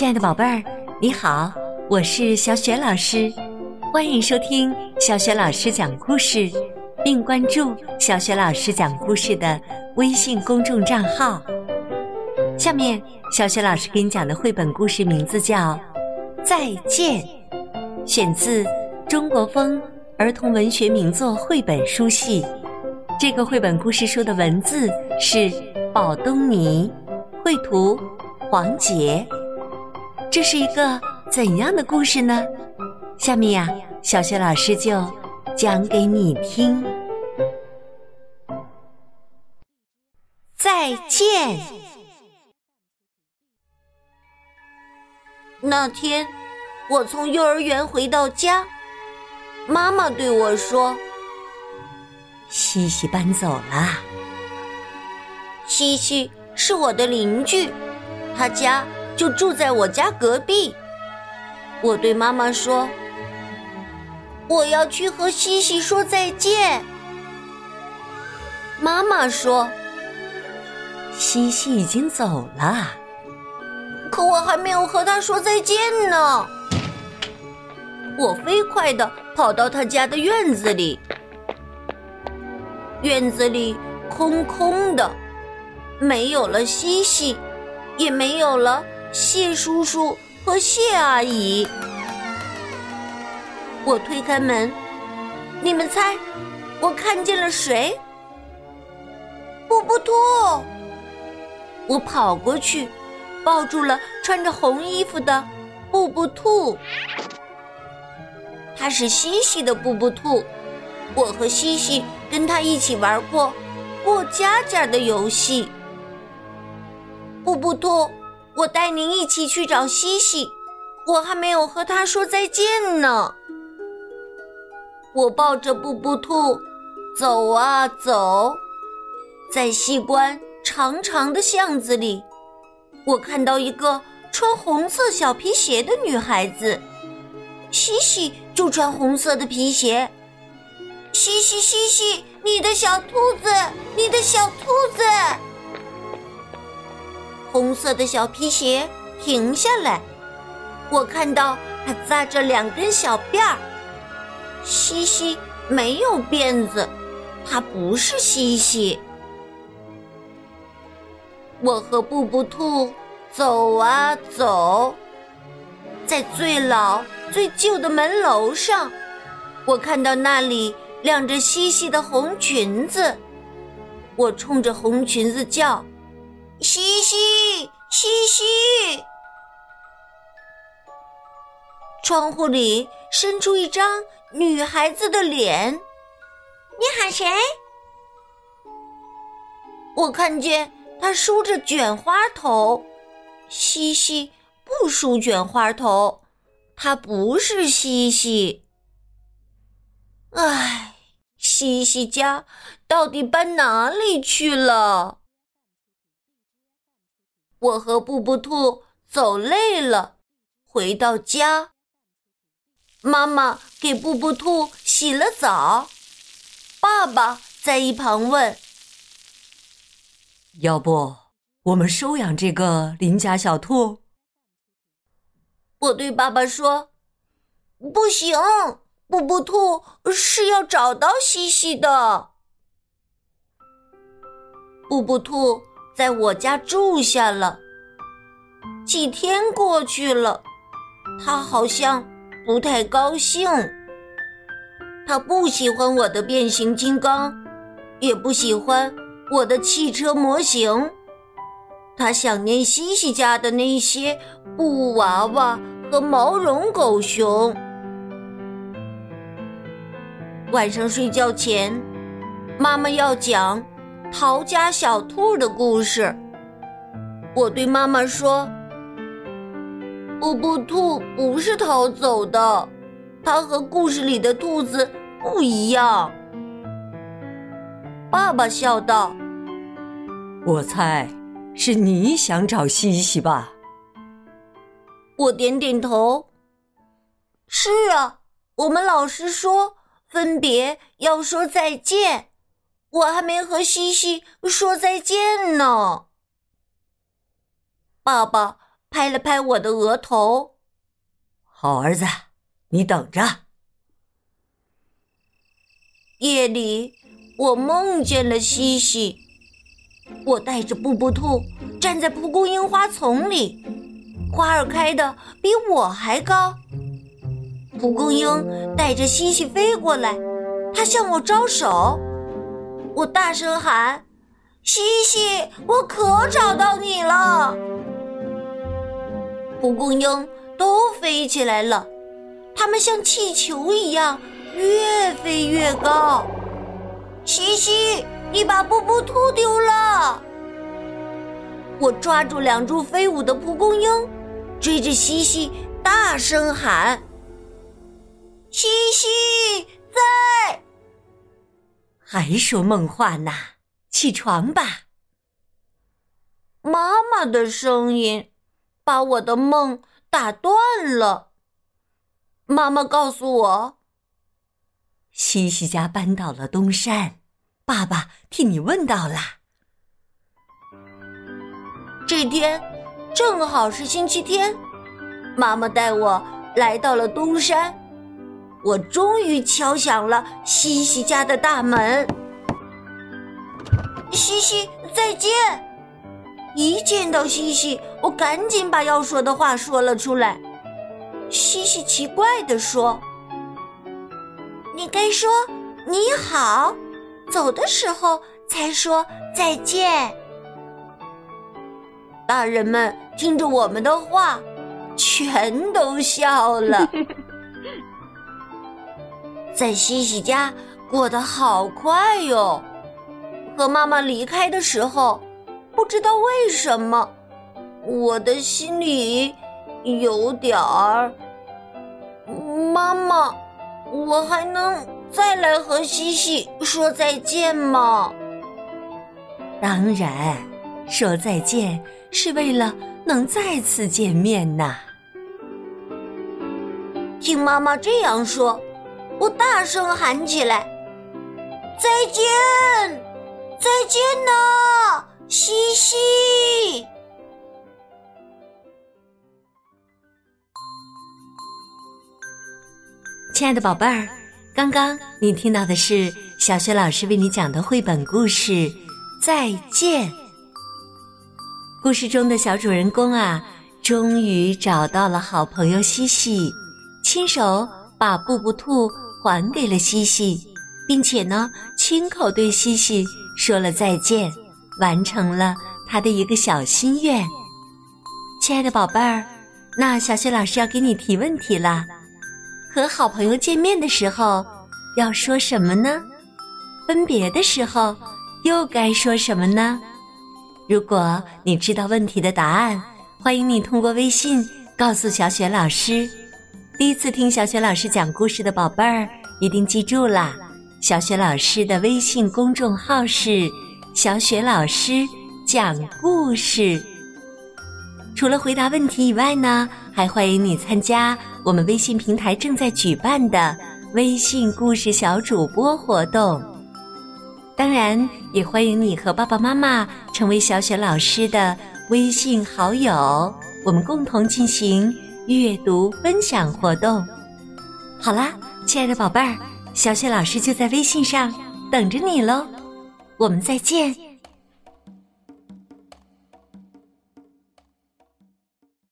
亲爱的宝贝儿，你好，我是小雪老师，欢迎收听小雪老师讲故事，并关注小雪老师讲故事的微信公众账号。下面，小雪老师给你讲的绘本故事名字叫《再见》，选自中国风儿童文学名作绘本书系。这个绘本故事书的文字是宝东尼，绘图黄杰。这是一个怎样的故事呢？下面呀，小雪老师就讲给你听。再见。那天，我从幼儿园回到家，妈妈对我说：“西西搬走了。西西是我的邻居，他家。”就住在我家隔壁。我对妈妈说：“我要去和西西说再见。”妈妈说：“西西已经走了，可我还没有和他说再见呢。”我飞快的跑到他家的院子里，院子里空空的，没有了西西，也没有了。谢叔叔和谢阿姨，我推开门，你们猜，我看见了谁？布布兔！我跑过去，抱住了穿着红衣服的布布兔。它是西西的布布兔，我和西西跟他一起玩过过家家的游戏。布布兔。我带您一起去找西西，我还没有和他说再见呢。我抱着布布兔走啊走，在西关长长的巷子里，我看到一个穿红色小皮鞋的女孩子，西西就穿红色的皮鞋。西西西西，你的小兔子，你的小兔子。红色的小皮鞋停下来，我看到它扎着两根小辫儿。西西没有辫子，它不是西西。我和布布兔走啊走，在最老最旧的门楼上，我看到那里亮着西西的红裙子，我冲着红裙子叫。西西，西西！窗户里伸出一张女孩子的脸。你喊谁？我看见她梳着卷花头。西西不梳卷花头，她不是西西。唉，西西家到底搬哪里去了？我和布布兔走累了，回到家。妈妈给布布兔洗了澡，爸爸在一旁问：“要不我们收养这个邻家小兔？”我对爸爸说：“不行，布布兔是要找到西西的。”布布兔。在我家住下了几天，过去了，他好像不太高兴。他不喜欢我的变形金刚，也不喜欢我的汽车模型。他想念西西家的那些布娃娃和毛绒狗熊。晚上睡觉前，妈妈要讲。逃家小兔的故事。我对妈妈说：“布布兔不是逃走的，它和故事里的兔子不一样。”爸爸笑道：“我猜是你想找西西吧？”我点点头：“是啊，我们老师说分别要说再见。”我还没和西西说再见呢。爸爸拍了拍我的额头。好儿子，你等着。夜里，我梦见了西西。我带着布布兔站在蒲公英花丛里，花儿开的比我还高。蒲公英带着西西飞过来，它向我招手。我大声喊：“西西，我可找到你了！”蒲公英都飞起来了，它们像气球一样越飞越高。西西，你把布布兔丢了！我抓住两株飞舞的蒲公英，追着西西大声喊。西西在，还说梦话呢？起床吧！妈妈的声音把我的梦打断了。妈妈告诉我，西西家搬到了东山，爸爸替你问到了。这天正好是星期天，妈妈带我来到了东山。我终于敲响了西西家的大门。西西，再见！一见到西西，我赶紧把要说的话说了出来。西西奇怪地说：“你该说你好，走的时候才说再见。”大人们听着我们的话，全都笑了。在西西家过得好快哟，和妈妈离开的时候，不知道为什么，我的心里有点儿……妈妈，我还能再来和西西说再见吗？当然，说再见是为了能再次见面呐。听妈妈这样说。我大声喊起来：“再见，再见呐，西西！”亲爱的宝贝儿，刚刚你听到的是小学老师为你讲的绘本故事《再见》。故事中的小主人公啊，终于找到了好朋友西西，亲手把布布兔。还给了西西，并且呢，亲口对西西说了再见，完成了他的一个小心愿。亲爱的宝贝儿，那小雪老师要给你提问题了：和好朋友见面的时候要说什么呢？分别的时候又该说什么呢？如果你知道问题的答案，欢迎你通过微信告诉小雪老师。第一次听小雪老师讲故事的宝贝儿，一定记住啦！小雪老师的微信公众号是“小雪老师讲故事”。除了回答问题以外呢，还欢迎你参加我们微信平台正在举办的微信故事小主播活动。当然，也欢迎你和爸爸妈妈成为小雪老师的微信好友，我们共同进行。阅读分享活动，好啦，亲爱的宝贝儿，小雪老师就在微信上等着你喽，我们再见。